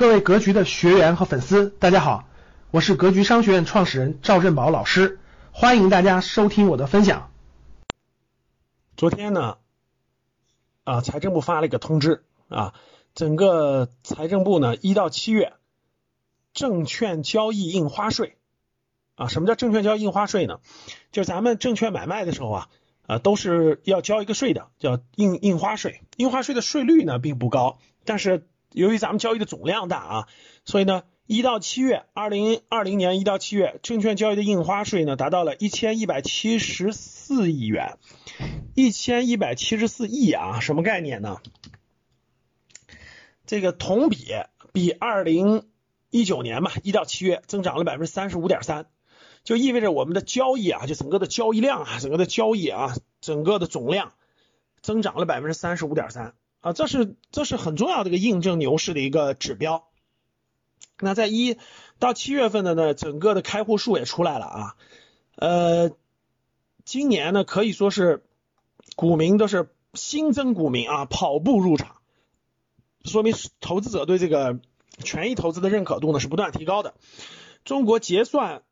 各位格局的学员和粉丝，大家好，我是格局商学院创始人赵振宝老师，欢迎大家收听我的分享。昨天呢，啊，财政部发了一个通知啊，整个财政部呢，一到七月，证券交易印花税啊，什么叫证券交易印花税呢？就咱们证券买卖的时候啊，啊，都是要交一个税的，叫印印花税。印花税的税率呢并不高，但是由于咱们交易的总量大啊，所以呢，一到七月，二零二零年一到七月，证券交易的印花税呢达到了一千一百七十四亿元，一千一百七十四亿啊，什么概念呢？这个同比比二零一九年嘛，一到七月增长了百分之三十五点三，就意味着我们的交易啊，就整个的交易量啊，整个的交易啊，整个的总量增长了百分之三十五点三。啊，这是这是很重要的一个印证牛市的一个指标。那在一到七月份的呢，整个的开户数也出来了啊。呃，今年呢可以说是股民都是新增股民啊，跑步入场，说明投资者对这个权益投资的认可度呢是不断提高的。中国结算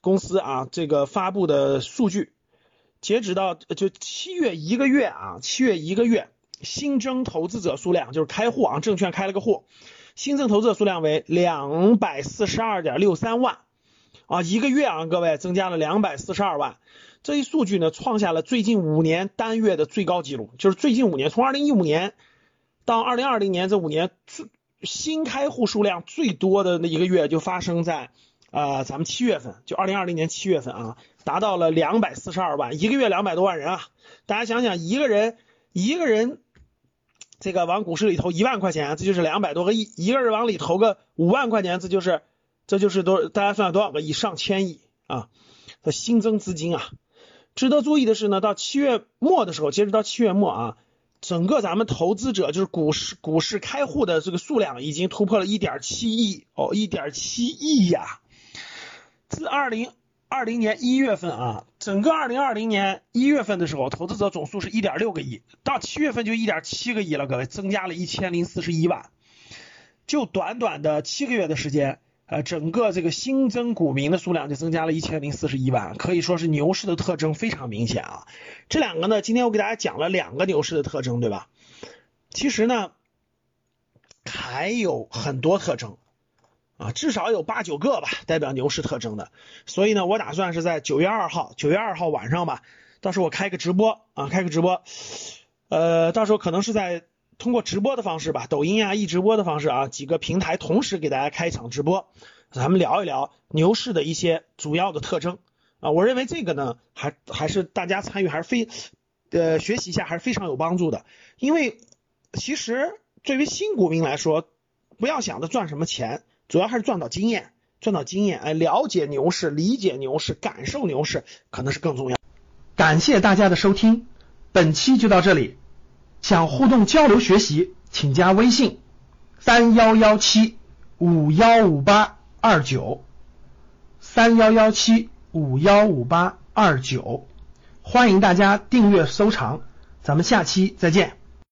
公司啊这个发布的数据，截止到就七月一个月啊，七月一个月。新增投资者数量就是开户啊，证券开了个户，新增投资者数量为两百四十二点六三万。啊，一个月啊，各位增加了两百四十二万，这一数据呢创下了最近五年单月的最高纪录，就是最近五年，从二零一五年到二零二零年这五年最，新开户数量最多的那一个月就发生在啊咱们七月份，就二零二零年七月份啊，达到了两百四十二万，一个月两百多万人啊，大家想想一个人一个人。这个往股市里投一万块钱，这就是两百多个亿；一个人往里投个五万块钱，这就是这就是多大家算多少个亿？上千亿啊！的新增资金啊！值得注意的是呢，到七月末的时候，截止到七月末啊，整个咱们投资者就是股市股市开户的这个数量已经突破了一点七亿哦，一点七亿呀！自二零。二零年一月份啊，整个二零二零年一月份的时候，投资者总数是一点六个亿，到七月份就一点七个亿了，各位增加了一千零四十一万，就短短的七个月的时间，呃，整个这个新增股民的数量就增加了一千零四十一万，可以说是牛市的特征非常明显啊。这两个呢，今天我给大家讲了两个牛市的特征，对吧？其实呢，还有很多特征。啊，至少有八九个吧，代表牛市特征的。所以呢，我打算是在九月二号，九月二号晚上吧，到时候我开个直播啊，开个直播，呃，到时候可能是在通过直播的方式吧，抖音啊、一直播的方式啊，几个平台同时给大家开一场直播，咱们聊一聊牛市的一些主要的特征啊。我认为这个呢，还还是大家参与还是非呃学习一下还是非常有帮助的，因为其实对于新股民来说，不要想着赚什么钱。主要还是赚到经验，赚到经验，哎，了解牛市，理解牛市，感受牛市，可能是更重要。感谢大家的收听，本期就到这里。想互动交流学习，请加微信三幺幺七五幺五八二九三幺幺七五幺五八二九，欢迎大家订阅收藏，咱们下期再见。